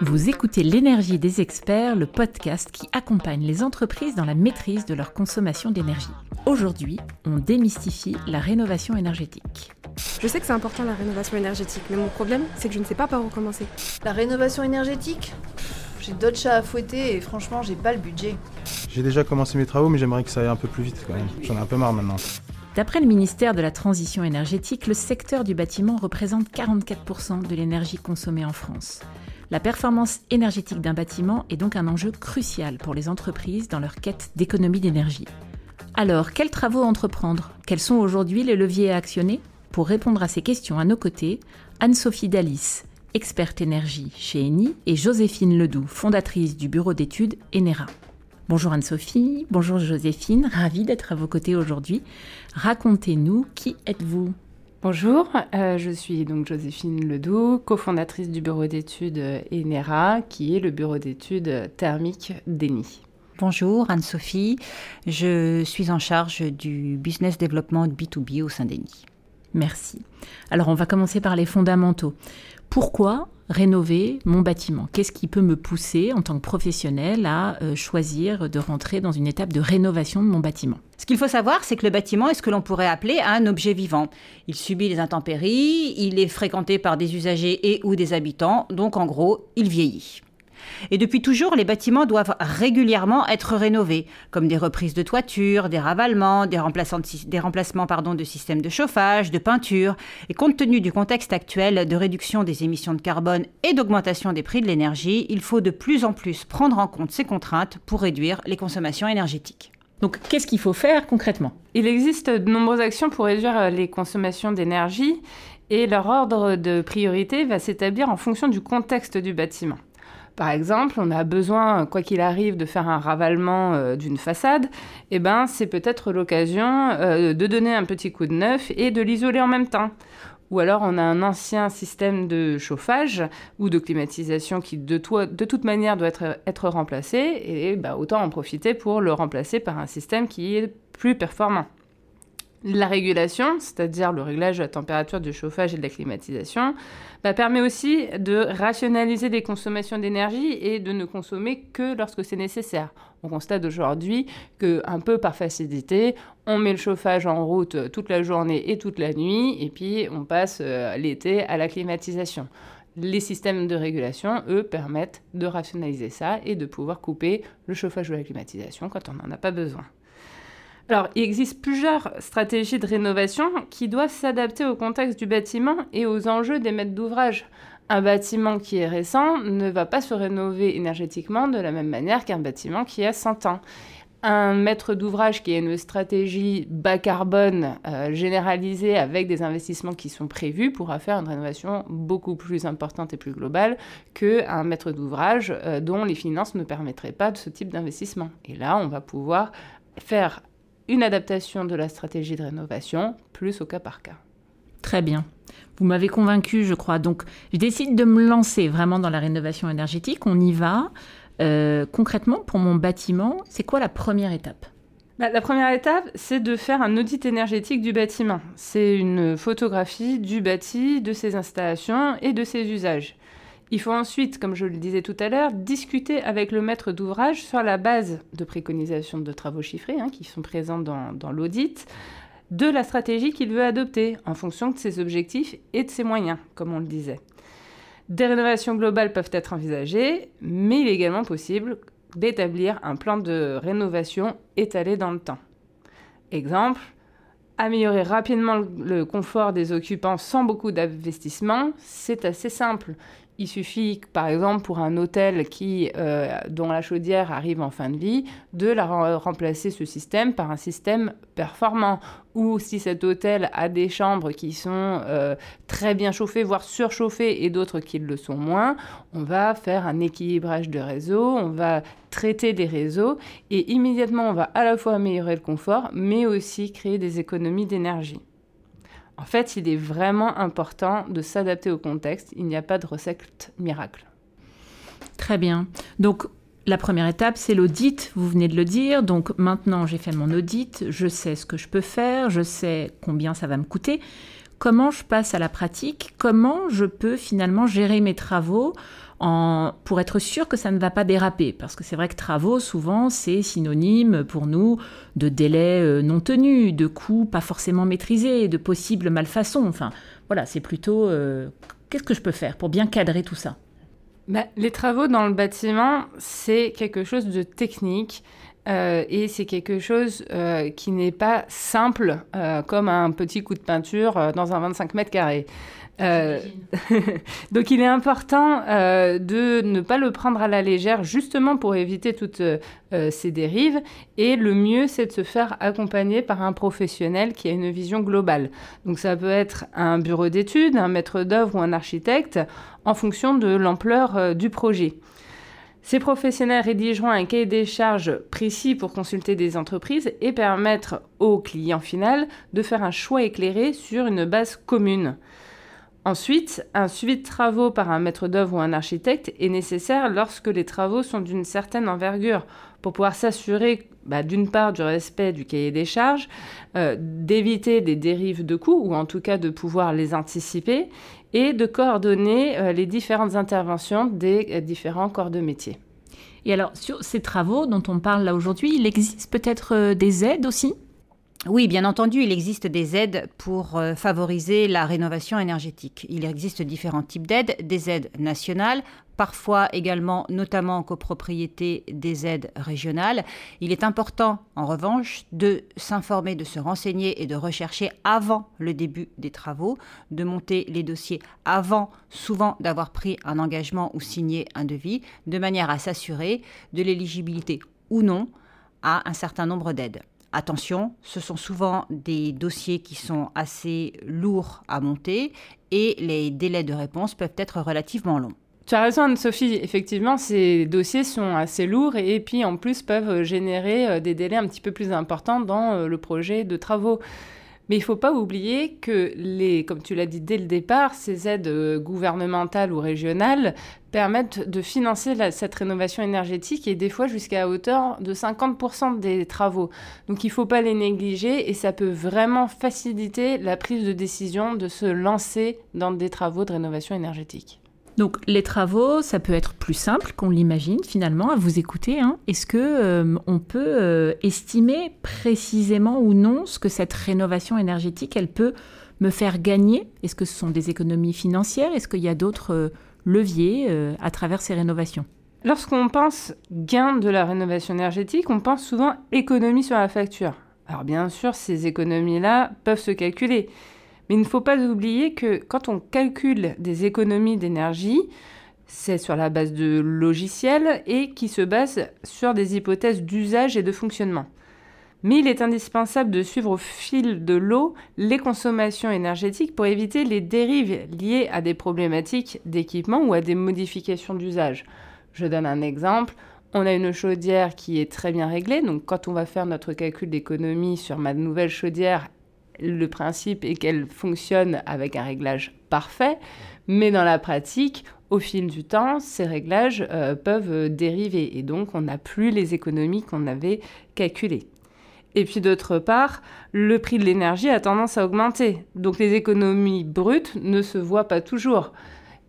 Vous écoutez L'énergie des experts, le podcast qui accompagne les entreprises dans la maîtrise de leur consommation d'énergie. Aujourd'hui, on démystifie la rénovation énergétique. Je sais que c'est important la rénovation énergétique, mais mon problème, c'est que je ne sais pas par où commencer. La rénovation énergétique? J'ai d'autres chats à fouetter et franchement, j'ai pas le budget. J'ai déjà commencé mes travaux, mais j'aimerais que ça aille un peu plus vite quand même. J'en ai un peu marre maintenant. D'après le ministère de la Transition énergétique, le secteur du bâtiment représente 44% de l'énergie consommée en France. La performance énergétique d'un bâtiment est donc un enjeu crucial pour les entreprises dans leur quête d'économie d'énergie. Alors, quels travaux entreprendre? Quels sont aujourd'hui les leviers à actionner? Pour répondre à ces questions à nos côtés, Anne-Sophie Dalis, experte énergie chez Eni, et Joséphine Ledoux, fondatrice du bureau d'études Enera. Bonjour Anne-Sophie, bonjour Joséphine, ravie d'être à vos côtés aujourd'hui. Racontez-nous, qui êtes-vous? Bonjour, euh, je suis donc Joséphine Ledoux, cofondatrice du bureau d'études Enera, qui est le bureau d'études thermique d'ENI. Bonjour Anne-Sophie, je suis en charge du business développement B2B au sein d'ENI. Merci. Alors on va commencer par les fondamentaux. Pourquoi rénover mon bâtiment? Qu'est-ce qui peut me pousser en tant que professionnel à euh, choisir de rentrer dans une étape de rénovation de mon bâtiment? Ce qu'il faut savoir, c'est que le bâtiment est ce que l'on pourrait appeler un objet vivant. Il subit les intempéries, il est fréquenté par des usagers et ou des habitants, donc en gros, il vieillit. Et depuis toujours, les bâtiments doivent régulièrement être rénovés, comme des reprises de toiture, des ravalements, des, des remplacements pardon, de systèmes de chauffage, de peinture. Et compte tenu du contexte actuel de réduction des émissions de carbone et d'augmentation des prix de l'énergie, il faut de plus en plus prendre en compte ces contraintes pour réduire les consommations énergétiques. Donc, qu'est-ce qu'il faut faire concrètement? Il existe de nombreuses actions pour réduire les consommations d'énergie et leur ordre de priorité va s'établir en fonction du contexte du bâtiment. Par exemple, on a besoin, quoi qu'il arrive, de faire un ravalement euh, d'une façade, eh ben, c'est peut-être l'occasion euh, de donner un petit coup de neuf et de l'isoler en même temps. Ou alors on a un ancien système de chauffage ou de climatisation qui de, toute manière doit être, être remplacé, et bah, autant en profiter pour le remplacer par un système qui est plus performant. La régulation, c'est-à-dire le réglage de la température du chauffage et de la climatisation, bah, permet aussi de rationaliser les consommations d'énergie et de ne consommer que lorsque c'est nécessaire. On constate aujourd'hui que, un peu par facilité, on met le chauffage en route toute la journée et toute la nuit, et puis on passe euh, l'été à la climatisation. Les systèmes de régulation, eux, permettent de rationaliser ça et de pouvoir couper le chauffage ou la climatisation quand on n'en a pas besoin. Alors, il existe plusieurs stratégies de rénovation qui doivent s'adapter au contexte du bâtiment et aux enjeux des maîtres d'ouvrage. Un bâtiment qui est récent ne va pas se rénover énergétiquement de la même manière qu'un bâtiment qui a 100 ans. Un maître d'ouvrage qui a une stratégie bas carbone euh, généralisée avec des investissements qui sont prévus pourra faire une rénovation beaucoup plus importante et plus globale qu'un maître d'ouvrage euh, dont les finances ne permettraient pas de ce type d'investissement. Et là, on va pouvoir faire une adaptation de la stratégie de rénovation, plus au cas par cas. Très bien. Vous m'avez convaincu, je crois. Donc, je décide de me lancer vraiment dans la rénovation énergétique. On y va. Euh, concrètement, pour mon bâtiment, c'est quoi la première étape? Bah, La première étape, c'est de faire un audit énergétique du bâtiment. C'est une photographie du bâti, de ses installations et de ses usages. Il faut ensuite, comme je le disais tout à l'heure, discuter avec le maître d'ouvrage sur la base de préconisations de travaux chiffrés hein, qui sont présents dans, dans l'audit, de la stratégie qu'il veut adopter en fonction de ses objectifs et de ses moyens, comme on le disait. Des rénovations globales peuvent être envisagées, mais il est également possible d'établir un plan de rénovation étalé dans le temps. Exemple, améliorer rapidement le confort des occupants sans beaucoup d'investissement, c'est assez simple. Il suffit, par exemple, pour un hôtel qui, euh, dont la chaudière arrive en fin de vie, de la remplacer ce système par un système performant. Ou si cet hôtel a des chambres qui sont euh, très bien chauffées, voire surchauffées, et d'autres qui le sont moins, on va faire un équilibrage de réseau, on va traiter des réseaux, et immédiatement, on va à la fois améliorer le confort, mais aussi créer des économies d'énergie. En fait, il est vraiment important de s'adapter au contexte. Il n'y a pas de recette miracle. Très bien. Donc, la première étape, c'est l'audit, vous venez de le dire. Donc maintenant, j'ai fait mon audit, je sais ce que je peux faire, je sais combien ça va me coûter. Comment je passe à la pratique, comment je peux finalement gérer mes travaux pour être sûr que ça ne va pas déraper. Parce que c'est vrai que travaux, souvent, c'est synonyme pour nous de délais euh, non tenus, de coûts pas forcément maîtrisés, de possibles malfaçons. Enfin, voilà, c'est plutôt euh, qu'est-ce que je peux faire pour bien cadrer tout ça? Bah, Les travaux dans le bâtiment, c'est quelque chose de technique. Euh, et c'est quelque chose qui n'est pas simple comme un petit coup de peinture dans un 25 mètres carrés. Euh, donc il est important euh, de ne pas le prendre à la légère justement pour éviter toutes euh, ces dérives et le mieux c'est de se faire accompagner par un professionnel qui a une vision globale. Donc ça peut être un bureau d'études, un maître d'œuvre ou un architecte en fonction de l'ampleur du projet. Ces professionnels rédigeront un cahier des charges précis pour consulter des entreprises et permettre au client final de faire un choix éclairé sur une base commune. Ensuite, un suivi de travaux par un maître d'œuvre ou un architecte est nécessaire lorsque les travaux sont d'une certaine envergure pour pouvoir s'assurer bah, d'une part du respect du cahier des charges, euh, d'éviter des dérives de coûts ou en tout cas de pouvoir les anticiper et de coordonner euh, les différentes interventions des euh, différents corps de métier. Et alors, sur ces travaux dont on parle là aujourd'hui, il existe peut-être des aides aussi? Oui, bien entendu, il existe des aides pour euh, favoriser la rénovation énergétique. Il existe différents types d'aides, des aides nationales, parfois également, notamment en copropriété, des aides régionales. Il est important, en revanche, de s'informer, de se renseigner et de rechercher avant le début des travaux, de monter les dossiers avant, souvent d'avoir pris un engagement ou signé un devis, de manière à s'assurer de l'éligibilité ou non à un certain nombre d'aides. Attention, ce sont souvent des dossiers qui sont assez lourds à monter et les délais de réponse peuvent être relativement longs. Tu as raison, Anne-Sophie. Effectivement, ces dossiers sont assez lourds et, puis en plus peuvent générer euh, des délais un petit peu plus importants dans euh, le projet de travaux. Mais il ne faut pas oublier que, les, comme tu l'as dit dès le départ, ces aides euh, gouvernementales ou régionales permettent de financer cette rénovation énergétique et des fois jusqu'à hauteur de 50% des travaux. Donc il ne faut pas les négliger et ça peut vraiment faciliter la prise de décision de se lancer dans des travaux de rénovation énergétique. Donc les travaux, ça peut être plus simple qu'on l'imagine finalement à vous écouter. Hein. Est-ce que euh, on peut euh, estimer précisément ou non ce que cette rénovation énergétique elle peut me faire gagner? Est-ce que ce sont des économies financières? Est-ce qu'il y a d'autres euh, leviers à travers ces rénovations? Lorsqu'on pense gain de la rénovation énergétique, on pense souvent économie sur la facture. Alors bien sûr, ces économies-là peuvent se calculer. Mais il ne faut pas oublier que quand on calcule des économies d'énergie, c'est sur la base de logiciels et qui se base sur des hypothèses d'usage et de fonctionnement. Mais il est indispensable de suivre au fil de l'eau les consommations énergétiques pour éviter les dérives liées à des problématiques d'équipement ou à des modifications d'usage. Je donne un exemple. On a une chaudière qui est très bien réglée, donc quand on va faire notre calcul d'économie sur ma nouvelle chaudière, le principe est qu'elle fonctionne avec un réglage parfait, mais dans la pratique, au fil du temps, ces réglages euh, peuvent dériver et donc on n'a plus les économies qu'on avait calculées. Et puis d'autre part, le prix de l'énergie a tendance à augmenter, donc les économies brutes ne se voient pas toujours.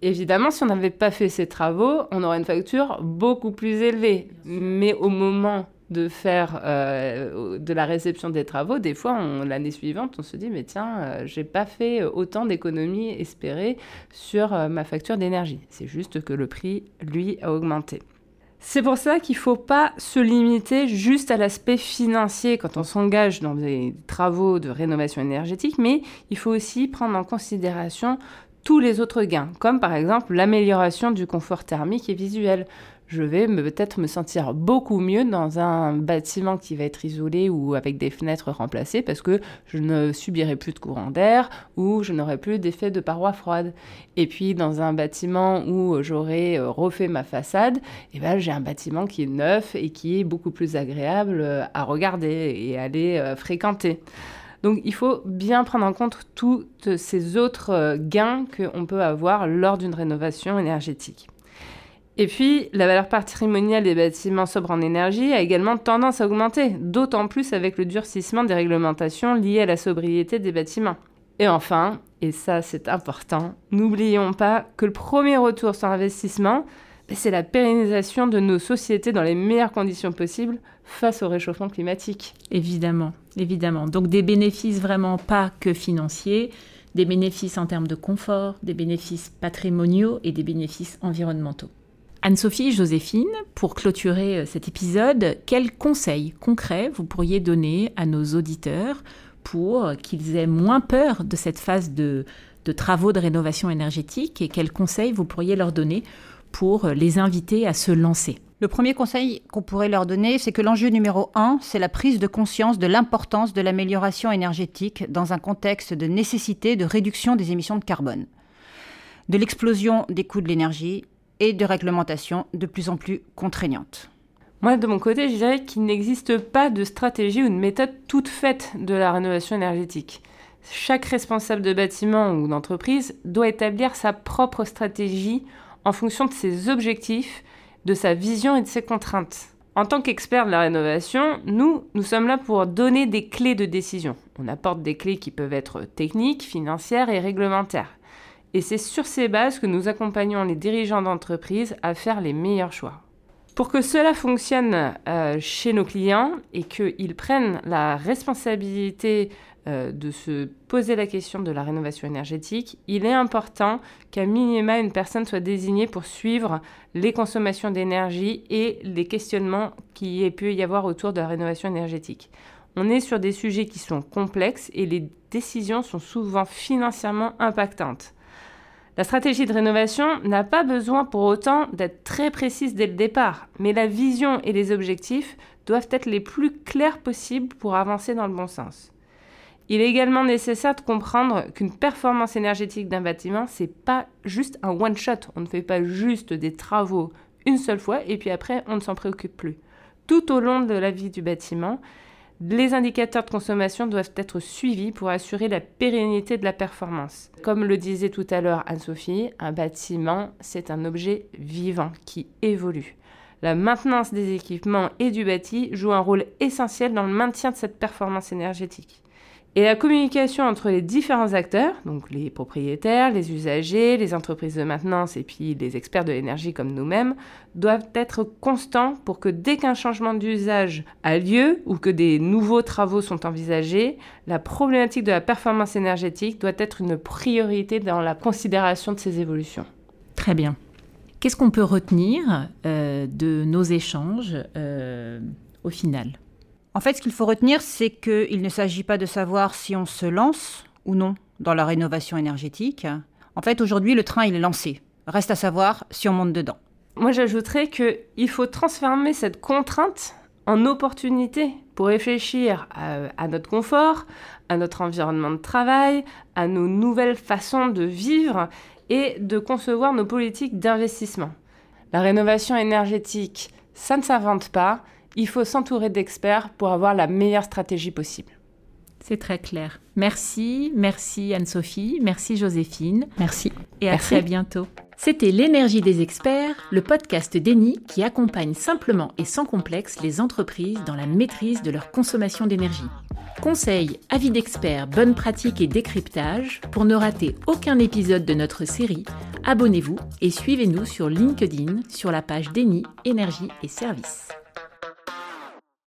Évidemment, si on n'avait pas fait ces travaux, on aurait une facture beaucoup plus élevée. Mais au moment de faire euh, de la réception des travaux, des fois, l'année suivante, on se dit, mais tiens, euh, j'ai pas fait autant d'économies espérées sur euh, ma facture d'énergie. C'est juste que le prix, lui, a augmenté. C'est pour ça qu'il ne faut pas se limiter juste à l'aspect financier quand on s'engage dans des travaux de rénovation énergétique, mais il faut aussi prendre en considération tous les autres gains, comme par exemple l'amélioration du confort thermique et visuel je vais peut-être me sentir beaucoup mieux dans un bâtiment qui va être isolé ou avec des fenêtres remplacées parce que je ne subirai plus de courant d'air ou je n'aurai plus d'effet de paroi froide. Et puis dans un bâtiment où j'aurai euh, refait ma façade, eh ben, j'ai un bâtiment qui est neuf et qui est beaucoup plus agréable euh, à regarder et à aller euh, fréquenter. Donc il faut bien prendre en compte tous ces autres gains qu'on peut avoir lors d'une rénovation énergétique. Et puis, la valeur patrimoniale des bâtiments sobres en énergie a également tendance à augmenter, d'autant plus avec le durcissement des réglementations liées à la sobriété des bâtiments. Et enfin, et ça c'est important, n'oublions pas que le premier retour sur investissement, ben, c'est la pérennisation de nos sociétés dans les meilleures conditions possibles face au réchauffement climatique. Évidemment, évidemment. Donc des bénéfices vraiment pas que financiers, des bénéfices en termes de confort, des bénéfices patrimoniaux et des bénéfices environnementaux. Anne-Sophie, Joséphine, pour clôturer euh, cet épisode, quels conseils concrets vous pourriez donner à nos auditeurs pour qu'ils aient moins peur de cette phase de, de travaux de rénovation énergétique et quels conseils vous pourriez leur donner pour les inviter à se lancer? Le premier conseil qu'on pourrait leur donner, c'est que l'enjeu numéro un, c'est la prise de conscience de l'importance de l'amélioration énergétique dans un contexte de nécessité de réduction des émissions de carbone, de l'explosion des coûts de l'énergie et de réglementation de plus en plus contraignantes. Moi, de mon côté, je dirais qu'il n'existe pas de stratégie ou de méthode toute faite de la rénovation énergétique. Chaque responsable de bâtiment ou d'entreprise doit établir sa propre stratégie en fonction de ses objectifs, de sa vision et de ses contraintes. En tant qu'experts de la rénovation, nous, nous sommes là pour donner des clés de décision. On apporte des clés qui peuvent être techniques, financières et réglementaires. Et c'est sur ces bases que nous accompagnons les dirigeants d'entreprise à faire les meilleurs choix. Pour que cela fonctionne euh, chez nos clients et qu'ils prennent la responsabilité euh, de se poser la question de la rénovation énergétique, il est important qu'à minima une personne soit désignée pour suivre les consommations d'énergie et les questionnements qui ait pu y avoir autour de la rénovation énergétique. On est sur des sujets qui sont complexes et les décisions sont souvent financièrement impactantes. La stratégie de rénovation n'a pas besoin pour autant d'être très précise dès le départ, mais la vision et les objectifs doivent être les plus clairs possibles pour avancer dans le bon sens. Il est également nécessaire de comprendre qu'une performance énergétique d'un bâtiment, c'est pas juste un one shot. On ne fait pas juste des travaux une seule fois et puis après on ne s'en préoccupe plus. Tout au long de la vie du bâtiment, les indicateurs de consommation doivent être suivis pour assurer la pérennité de la performance. Comme le disait tout à l'heure Anne-Sophie, un bâtiment, c'est un objet vivant qui évolue. La maintenance des équipements et du bâti joue un rôle essentiel dans le maintien de cette performance énergétique. Et la communication entre les différents acteurs, donc les propriétaires, les usagers, les entreprises de maintenance et puis les experts de l'énergie comme nous-mêmes, doivent être constants pour que dès qu'un changement d'usage a lieu ou que des nouveaux travaux sont envisagés, la problématique de la performance énergétique doit être une priorité dans la considération de ces évolutions. Très bien. Qu'est-ce qu'on peut retenir euh, de nos échanges euh, au final? En fait, ce qu'il faut retenir, c'est qu'il ne s'agit pas de savoir si on se lance ou non dans la rénovation énergétique. En fait, aujourd'hui, le train, il est lancé. Reste à savoir si on monte dedans. Moi, j'ajouterais qu'il faut transformer cette contrainte en opportunité pour réfléchir à, notre confort, à notre environnement de travail, à nos nouvelles façons de vivre et de concevoir nos politiques d'investissement. La rénovation énergétique, ça ne s'invente pas, il faut s'entourer d'experts pour avoir la meilleure stratégie possible. C'est très clair. Merci, merci Anne-Sophie, merci Joséphine. Merci. Et à très bientôt. C'était L'énergie des experts, le podcast d'Eni qui accompagne simplement et sans complexe les entreprises dans la maîtrise de leur consommation d'énergie. Conseils, avis d'experts, bonnes pratiques et décryptage, pour ne rater aucun épisode de notre série, abonnez-vous et suivez-nous sur LinkedIn sur la page d'Eni Énergie et Services.